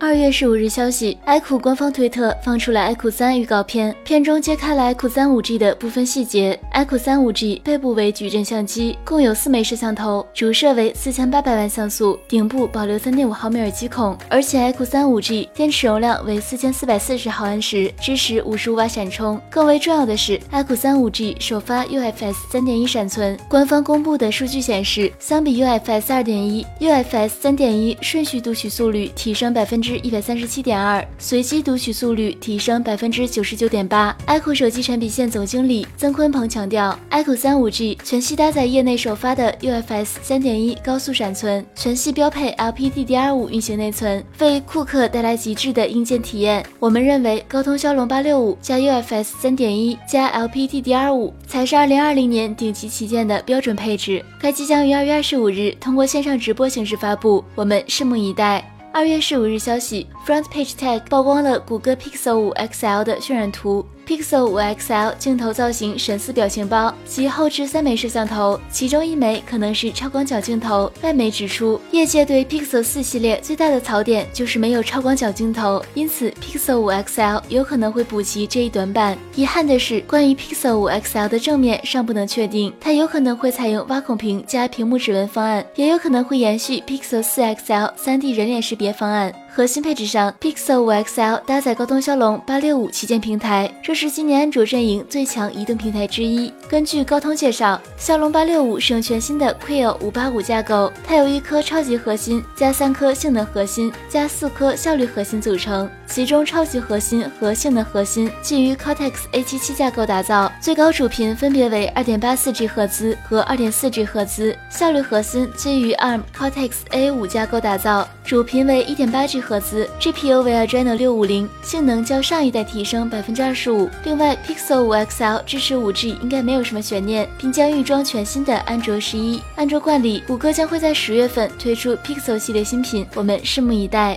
二月十五日消息，iQOO 官方推特放出了 iQOO 三预告片，片中揭开了 iQOO 三五 G 的部分细节。iQOO 三五 G 背部为矩阵相机，共有四枚摄像头，主摄为四千八百万像素，顶部保留三点五毫米耳机孔。而且 iQOO 三五 G 电池容量为四千四百四十毫安时，支持五十五瓦闪充。更为重要的是，iQOO 三五 G 首发 UFS 三点一闪存。官方公布的数据显示，相比 UFS 二点一，UFS 三点一顺序读取速率提升百分之。一百三十七点二，随机读取速率提升百分之九十九点八。iQOO 手机产品线总经理曾坤鹏强调，iQOO 三五 G 全系搭载业内首发的 UFS 三点一高速闪存，全系标配 LPDDR 五运行内存，为库克带来极致的硬件体验。我们认为，高通骁龙八六五加 UFS 三点一加 LPDDR 五才是二零二零年顶级旗舰的标准配置。该机将于二月二十五日通过线上直播形式发布，我们拭目以待。二月十五日消息，Front Page Tech 曝光了谷歌 Pixel 五 XL 的渲染图。Pixel 5 XL 镜头造型神似表情包，其后置三枚摄像头，其中一枚可能是超广角镜头。外媒指出，业界对 Pixel 4系列最大的槽点就是没有超广角镜头，因此 Pixel 5 XL 有可能会补齐这一短板。遗憾的是，关于 Pixel 5 XL 的正面尚不能确定，它有可能会采用挖孔屏加屏幕指纹方案，也有可能会延续 Pixel 4 XL 3D 人脸识别方案。核心配置上，Pixel 5 XL 搭载高通骁龙八六五旗舰平台，这是今年安卓阵营最强移动平台之一。根据高通介绍，骁龙八六五使用全新的 Quell 五八五架构，它由一颗超级核心加三颗性能核心加四颗效率核心组成。其中超级核心和性能核心基于 Cortex A77 架构打造，最高主频分别为2.84 G 赫兹和2.4 G 赫兹。效率核心基于 ARM Cortex A5 架构打造，主频为1.8 G 赫兹，GPU 为 Adreno 650，性能较上一代提升25%。另外，Pixel 5 XL 支持 5G，应该没有什么悬念，并将预装全新的安卓十一。安卓惯例，谷歌将会在十月份推出 Pixel 系列新品，我们拭目以待。